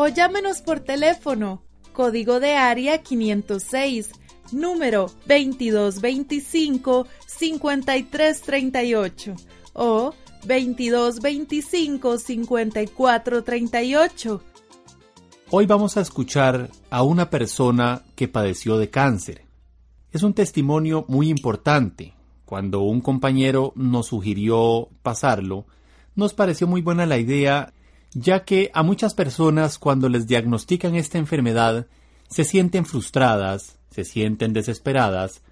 O llámenos por teléfono, código de área 506, número 2225-5338 o 2225-5438. Hoy vamos a escuchar a una persona que padeció de cáncer. Es un testimonio muy importante cuando un compañero nos sugirió pasarlo, nos pareció muy buena la idea, ya que a muchas personas cuando les diagnostican esta enfermedad se sienten frustradas, se sienten desesperadas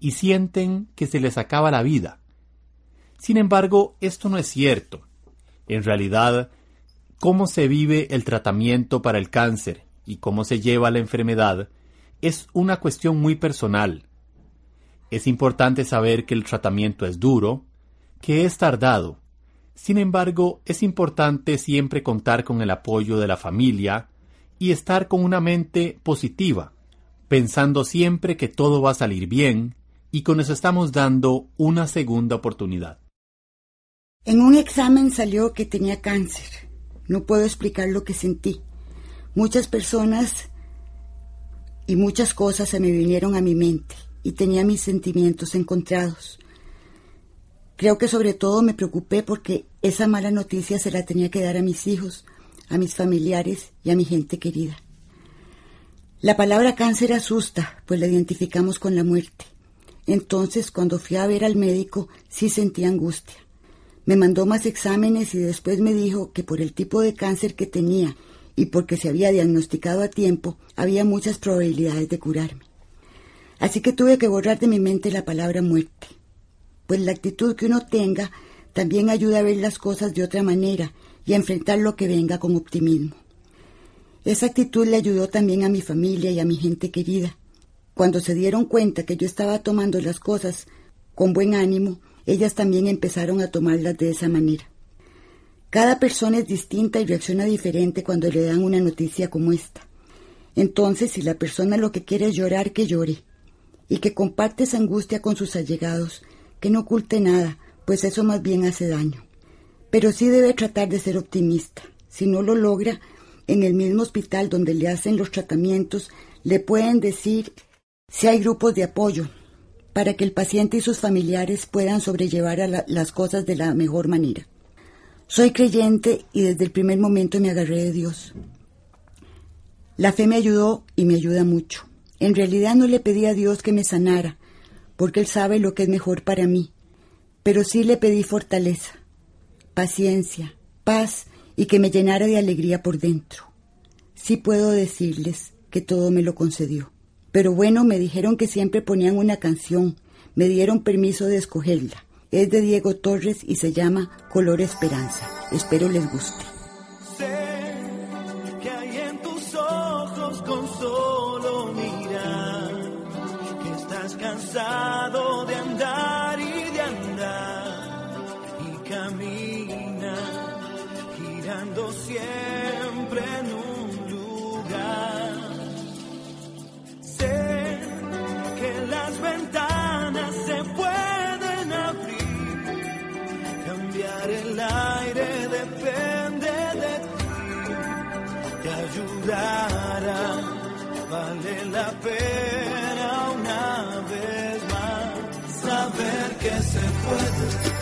y sienten que se les acaba la vida. Sin embargo, esto no es cierto. En realidad, cómo se vive el tratamiento para el cáncer y cómo se lleva la enfermedad es una cuestión muy personal. Es importante saber que el tratamiento es duro, que es tardado. Sin embargo, es importante siempre contar con el apoyo de la familia y estar con una mente positiva, pensando siempre que todo va a salir bien y que nos estamos dando una segunda oportunidad. En un examen salió que tenía cáncer. No puedo explicar lo que sentí. Muchas personas y muchas cosas se me vinieron a mi mente y tenía mis sentimientos encontrados. Creo que sobre todo me preocupé porque esa mala noticia se la tenía que dar a mis hijos, a mis familiares y a mi gente querida. La palabra cáncer asusta, pues la identificamos con la muerte. Entonces, cuando fui a ver al médico, sí sentí angustia. Me mandó más exámenes y después me dijo que por el tipo de cáncer que tenía y porque se había diagnosticado a tiempo, había muchas probabilidades de curarme. Así que tuve que borrar de mi mente la palabra muerte, pues la actitud que uno tenga también ayuda a ver las cosas de otra manera y a enfrentar lo que venga con optimismo. Esa actitud le ayudó también a mi familia y a mi gente querida. Cuando se dieron cuenta que yo estaba tomando las cosas con buen ánimo, ellas también empezaron a tomarlas de esa manera. Cada persona es distinta y reacciona diferente cuando le dan una noticia como esta. Entonces, si la persona lo que quiere es llorar, que llore y que comparte esa angustia con sus allegados, que no oculte nada, pues eso más bien hace daño. Pero sí debe tratar de ser optimista. Si no lo logra, en el mismo hospital donde le hacen los tratamientos, le pueden decir si hay grupos de apoyo para que el paciente y sus familiares puedan sobrellevar las cosas de la mejor manera. Soy creyente y desde el primer momento me agarré de Dios. La fe me ayudó y me ayuda mucho. En realidad no le pedí a Dios que me sanara, porque Él sabe lo que es mejor para mí, pero sí le pedí fortaleza, paciencia, paz y que me llenara de alegría por dentro. Sí puedo decirles que todo me lo concedió. Pero bueno, me dijeron que siempre ponían una canción, me dieron permiso de escogerla. Es de Diego Torres y se llama Color Esperanza. Espero les guste. Vale la pena una vez más saber que se puede,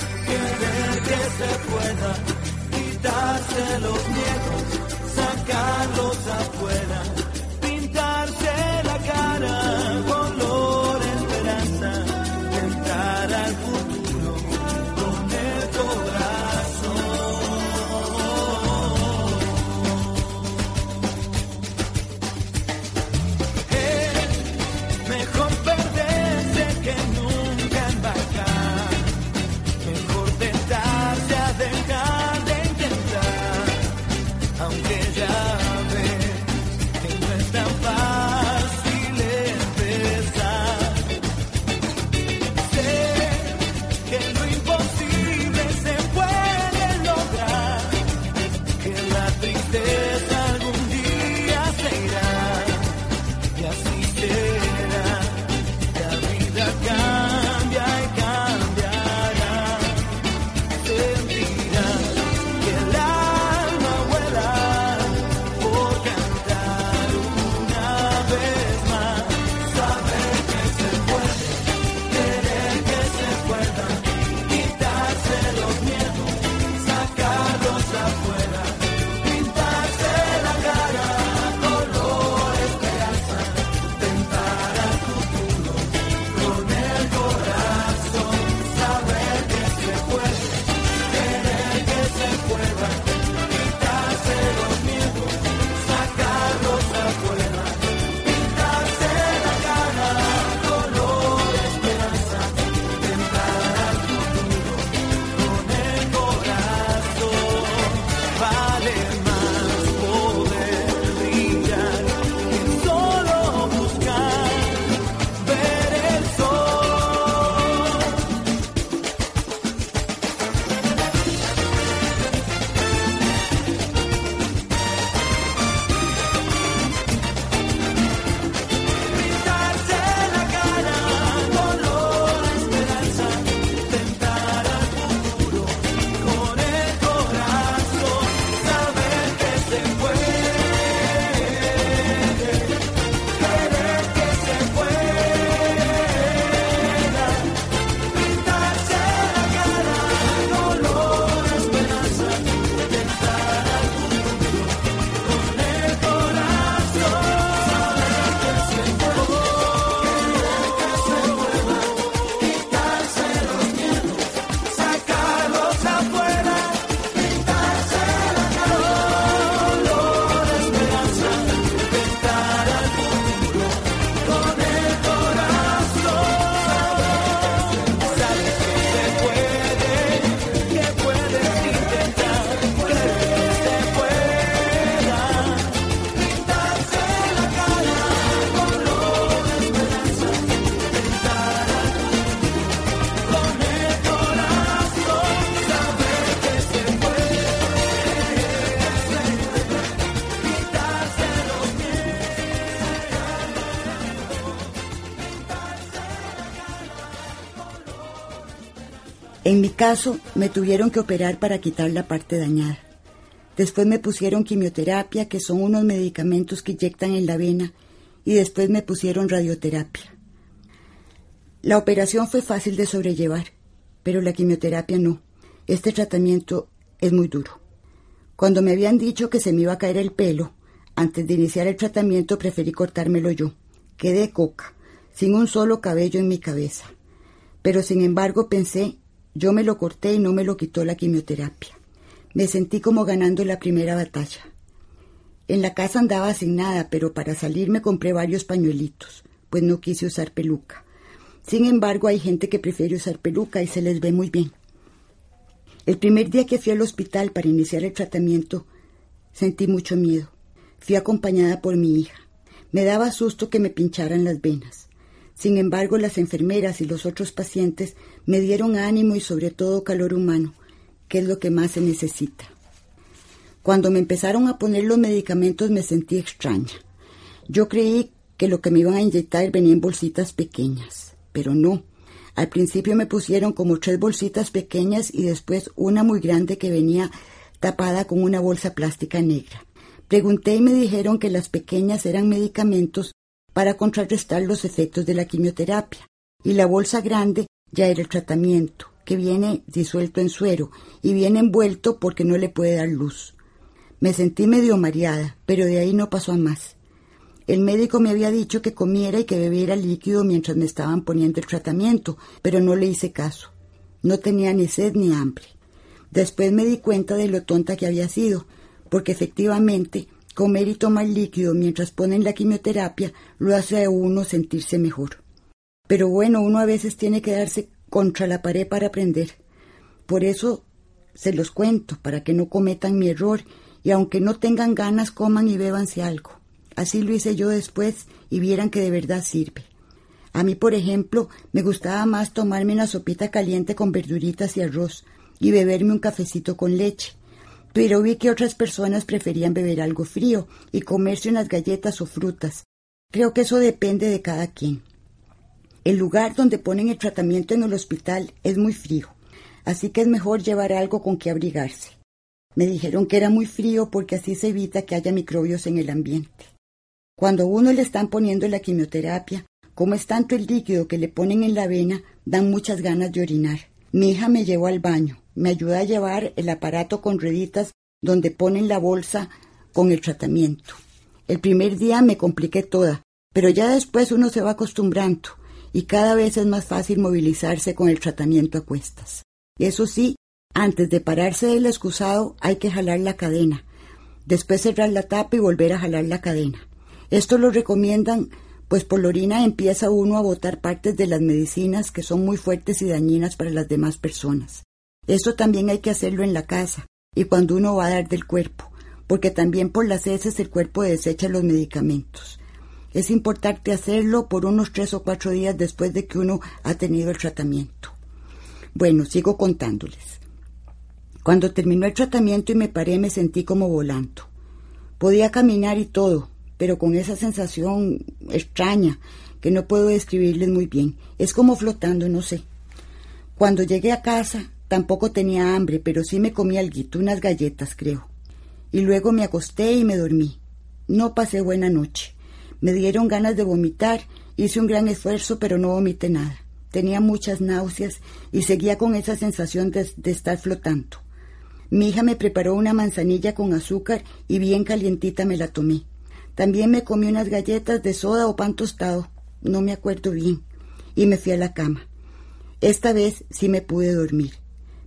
caso, me tuvieron que operar para quitar la parte dañada. Después me pusieron quimioterapia, que son unos medicamentos que inyectan en la vena, y después me pusieron radioterapia. La operación fue fácil de sobrellevar, pero la quimioterapia no. Este tratamiento es muy duro. Cuando me habían dicho que se me iba a caer el pelo, antes de iniciar el tratamiento preferí cortármelo yo. Quedé coca, sin un solo cabello en mi cabeza. Pero sin embargo pensé, yo me lo corté y no me lo quitó la quimioterapia. Me sentí como ganando la primera batalla. En la casa andaba sin nada, pero para salir me compré varios pañuelitos, pues no quise usar peluca. Sin embargo, hay gente que prefiere usar peluca y se les ve muy bien. El primer día que fui al hospital para iniciar el tratamiento, sentí mucho miedo. Fui acompañada por mi hija. Me daba susto que me pincharan las venas. Sin embargo, las enfermeras y los otros pacientes me dieron ánimo y sobre todo calor humano, que es lo que más se necesita. Cuando me empezaron a poner los medicamentos me sentí extraña. Yo creí que lo que me iban a inyectar venía en bolsitas pequeñas, pero no. Al principio me pusieron como tres bolsitas pequeñas y después una muy grande que venía tapada con una bolsa plástica negra. Pregunté y me dijeron que las pequeñas eran medicamentos para contrarrestar los efectos de la quimioterapia y la bolsa grande ya era el tratamiento, que viene disuelto en suero y viene envuelto porque no le puede dar luz. Me sentí medio mareada, pero de ahí no pasó a más. El médico me había dicho que comiera y que bebiera líquido mientras me estaban poniendo el tratamiento, pero no le hice caso. No tenía ni sed ni hambre. Después me di cuenta de lo tonta que había sido, porque efectivamente comer y tomar líquido mientras ponen la quimioterapia lo hace a uno sentirse mejor. Pero bueno, uno a veces tiene que darse contra la pared para aprender. Por eso se los cuento, para que no cometan mi error y aunque no tengan ganas, coman y bébanse algo. Así lo hice yo después y vieran que de verdad sirve. A mí, por ejemplo, me gustaba más tomarme una sopita caliente con verduritas y arroz y beberme un cafecito con leche. Pero vi que otras personas preferían beber algo frío y comerse unas galletas o frutas. Creo que eso depende de cada quien. El lugar donde ponen el tratamiento en el hospital es muy frío, así que es mejor llevar algo con que abrigarse. Me dijeron que era muy frío porque así se evita que haya microbios en el ambiente. Cuando a uno le están poniendo la quimioterapia, como es tanto el líquido que le ponen en la vena, dan muchas ganas de orinar. Mi hija me llevó al baño, me ayuda a llevar el aparato con rueditas donde ponen la bolsa con el tratamiento. El primer día me compliqué toda, pero ya después uno se va acostumbrando y cada vez es más fácil movilizarse con el tratamiento a cuestas. Eso sí, antes de pararse del excusado hay que jalar la cadena, después cerrar la tapa y volver a jalar la cadena. Esto lo recomiendan, pues por la orina empieza uno a botar partes de las medicinas que son muy fuertes y dañinas para las demás personas. Esto también hay que hacerlo en la casa y cuando uno va a dar del cuerpo, porque también por las heces el cuerpo desecha los medicamentos. Es importante hacerlo por unos tres o cuatro días después de que uno ha tenido el tratamiento. Bueno, sigo contándoles. Cuando terminó el tratamiento y me paré me sentí como volando. Podía caminar y todo, pero con esa sensación extraña que no puedo describirles muy bien. Es como flotando, no sé. Cuando llegué a casa tampoco tenía hambre, pero sí me comí alguito, unas galletas, creo. Y luego me acosté y me dormí. No pasé buena noche. Me dieron ganas de vomitar, hice un gran esfuerzo, pero no vomité nada. Tenía muchas náuseas y seguía con esa sensación de, estar flotando. Mi hija me preparó una manzanilla con azúcar y bien calientita me la tomé. También me comí unas galletas de soda o pan tostado, no me acuerdo bien, y me fui a la cama. Esta vez sí me pude dormir,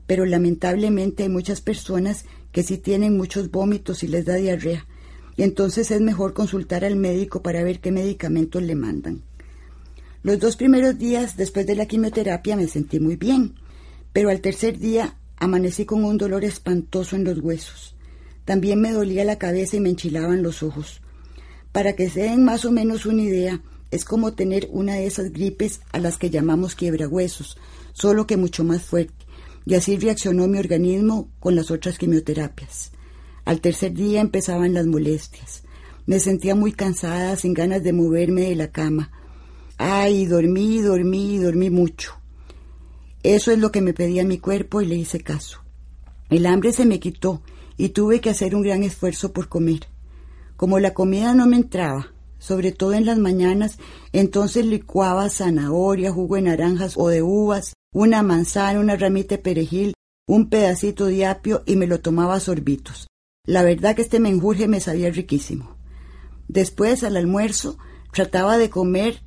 pero lamentablemente hay muchas personas que sí tienen muchos vómitos y les da diarrea, y entonces es mejor consultar al médico para ver qué medicamentos le mandan. Los dos primeros días después de la quimioterapia me sentí muy bien, pero al tercer día amanecí con un dolor espantoso en los huesos. También me dolía la cabeza y me enchilaban los ojos. Para que se den más o menos una idea, es como tener una de esas gripes a las que llamamos quiebrahuesos, solo que mucho más fuerte, y así reaccionó mi organismo con las otras quimioterapias. Al tercer día empezaban las molestias. Me sentía muy cansada, sin ganas de moverme de la cama. Ay, dormí, dormí, dormí mucho. Eso es lo que me pedía mi cuerpo y le hice caso. El hambre se me quitó y tuve que hacer un gran esfuerzo por comer. Como la comida no me entraba, sobre todo en las mañanas, entonces licuaba zanahoria, jugo de naranjas o de uvas, una manzana, una ramita de perejil, un pedacito de apio y me lo tomaba a sorbitos. La verdad que este menjurje me sabía riquísimo. Después, al almuerzo, trataba de comer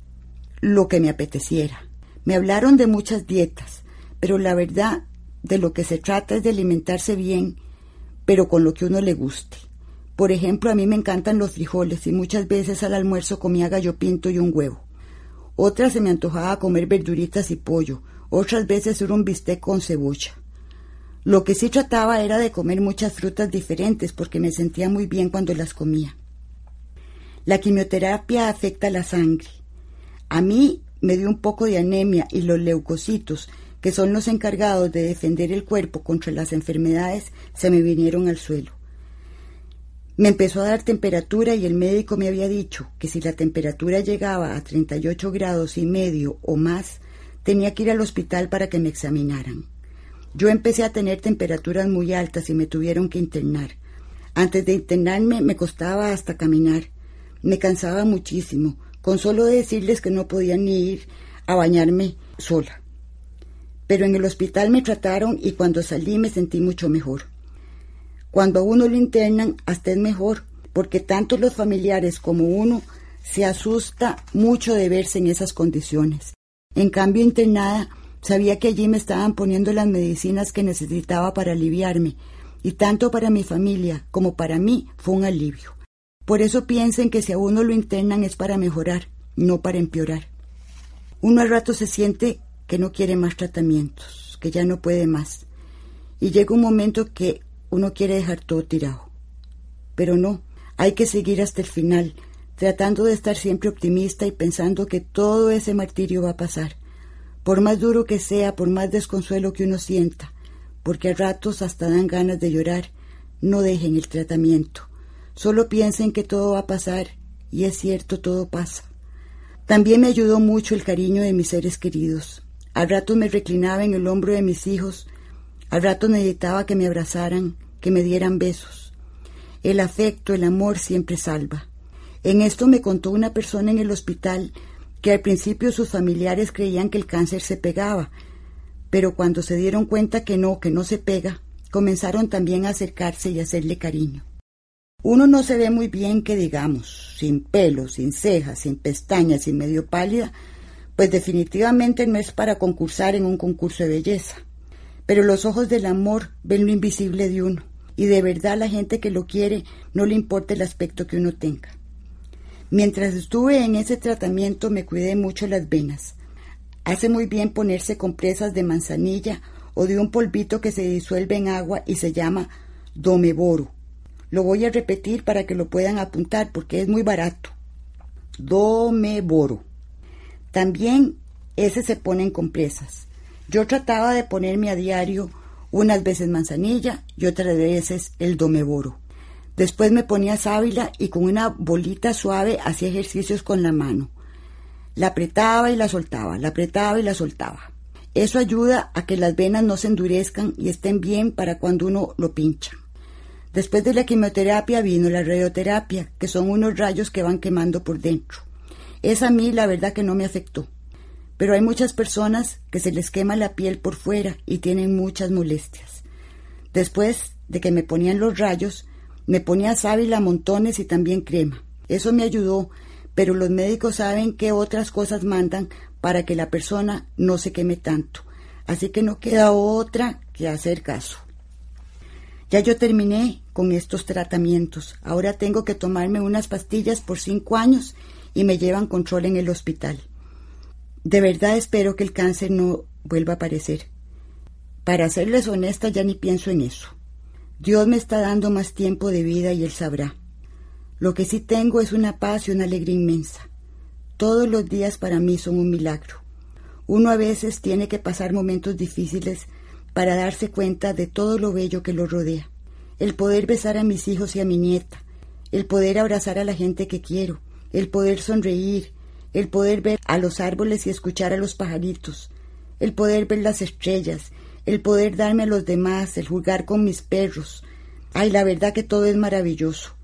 lo que me apeteciera. Me hablaron de muchas dietas, pero la verdad de lo que se trata es de alimentarse bien, pero con lo que uno le guste. Por ejemplo, a mí me encantan los frijoles y muchas veces al almuerzo comía gallo pinto y un huevo. Otras se me antojaba comer verduritas y pollo, otras veces era un bistec con cebolla. Lo que sí trataba era de comer muchas frutas diferentes porque me sentía muy bien cuando las comía. La quimioterapia afecta la sangre. A mí me dio un poco de anemia y los leucocitos, que son los encargados de defender el cuerpo contra las enfermedades, se me vinieron al suelo. Me empezó a dar temperatura y el médico me había dicho que si la temperatura llegaba a 38 grados y medio o más, tenía que ir al hospital para que me examinaran. Yo empecé a tener temperaturas muy altas y me tuvieron que internar. Antes de internarme me costaba hasta caminar. Me cansaba muchísimo, con solo decirles que no podía ni ir a bañarme sola. Pero en el hospital me trataron y cuando salí me sentí mucho mejor. Cuando a uno lo internan, hasta es mejor, porque tanto los familiares como uno se asusta mucho de verse en esas condiciones. En cambio, internada, sabía que allí me estaban poniendo las medicinas que necesitaba para aliviarme, y tanto para mi familia como para mí fue un alivio. Por eso piensen que si a uno lo internan es para mejorar, no para empeorar. Uno al rato se siente que no quiere más tratamientos, que ya no puede más. Y llega un momento que uno quiere dejar todo tirado. Pero no, hay que seguir hasta el final, tratando de estar siempre optimista y pensando que todo ese martirio va a pasar, por más duro que sea, por más desconsuelo que uno sienta, porque a ratos hasta dan ganas de llorar, no dejen el tratamiento. Solo piensen que todo va a pasar, y es cierto, todo pasa. También me ayudó mucho el cariño de mis seres queridos. Al rato me reclinaba en el hombro de mis hijos, al rato necesitaba que me abrazaran, que me dieran besos. El afecto, el amor siempre salva. En esto me contó una persona en el hospital que al principio sus familiares creían que el cáncer se pegaba, pero cuando se dieron cuenta que no, que no se pega, comenzaron también a acercarse y a hacerle cariño. Uno no se ve muy bien que digamos, sin pelo, sin cejas, sin pestañas, sin medio pálida, pues definitivamente no es para concursar en un concurso de belleza. Pero los ojos del amor ven lo invisible de uno, y de verdad la gente que lo quiere no le importa el aspecto que uno tenga. Mientras estuve en ese tratamiento me cuidé mucho las venas. Hace muy bien ponerse compresas de manzanilla o de un polvito que se disuelve en agua y se llama domeboro. Lo voy a repetir para que lo puedan apuntar porque es muy barato. Domeboro. También ese se pone en compresas. Yo trataba de ponerme a diario unas veces manzanilla y otras veces el domeboro. Después me ponía sábila y con una bolita suave hacía ejercicios con la mano. La apretaba y la soltaba, la apretaba y la soltaba. Eso ayuda a que las venas no se endurezcan y estén bien para cuando uno lo pincha. Después de la quimioterapia vino la radioterapia, que son unos rayos que van quemando por dentro. Esa a mí la verdad que no me afectó. Pero hay muchas personas que se les quema la piel por fuera y tienen muchas molestias. Después de que me ponían los rayos, me ponía sábila montones y también crema. Eso me ayudó, pero los médicos saben qué otras cosas mandan para que la persona no se queme tanto. Así que no queda otra que hacer caso. Ya yo terminé con estos tratamientos. Ahora tengo que tomarme unas pastillas por cinco años y me llevan control en el hospital. De verdad espero que el cáncer no vuelva a aparecer. Para serles honesta ya ni pienso en eso. Dios me está dando más tiempo de vida y Él sabrá. Lo que sí tengo es una paz y una alegría inmensa. Todos los días para mí son un milagro. Uno a veces tiene que pasar momentos difíciles para darse cuenta de todo lo bello que lo rodea. El poder besar a mis hijos y a mi nieta, el poder abrazar a la gente que quiero, el poder sonreír, el poder ver a los árboles y escuchar a los pajaritos, el poder ver las estrellas, el poder darme a los demás, el jugar con mis perros. Ay, la verdad que todo es maravilloso.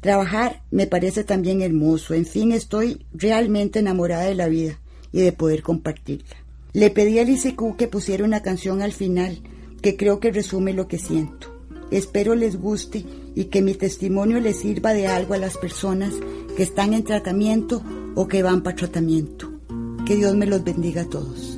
Trabajar me parece también hermoso. En fin, estoy realmente enamorada de la vida y de poder compartirla. Le pedí a ICQ que pusiera una canción al final que creo que resume lo que siento. Espero les guste y que mi testimonio les sirva de algo a las personas que están en tratamiento o que van para tratamiento. Que Dios me los bendiga a todos.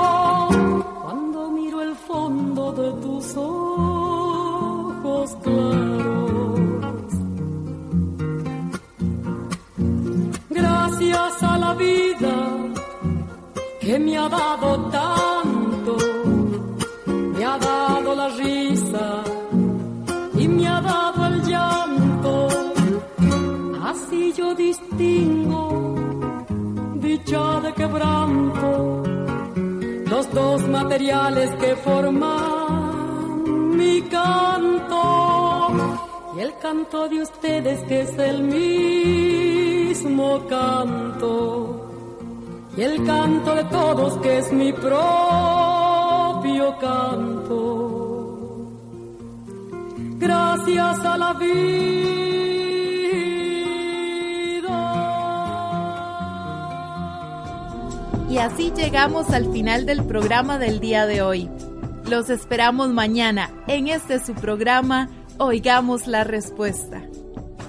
que me ha dado tanto, me ha dado la risa y me ha dado el llanto. Así yo distingo dicha de quebranto, los dos materiales que forman mi canto y el canto de ustedes que es el mismo canto y el canto de todos que es mi propio canto. Gracias a la vida. Y así llegamos al final del programa del día de hoy. Los esperamos mañana en este su programa Oigamos la Respuesta.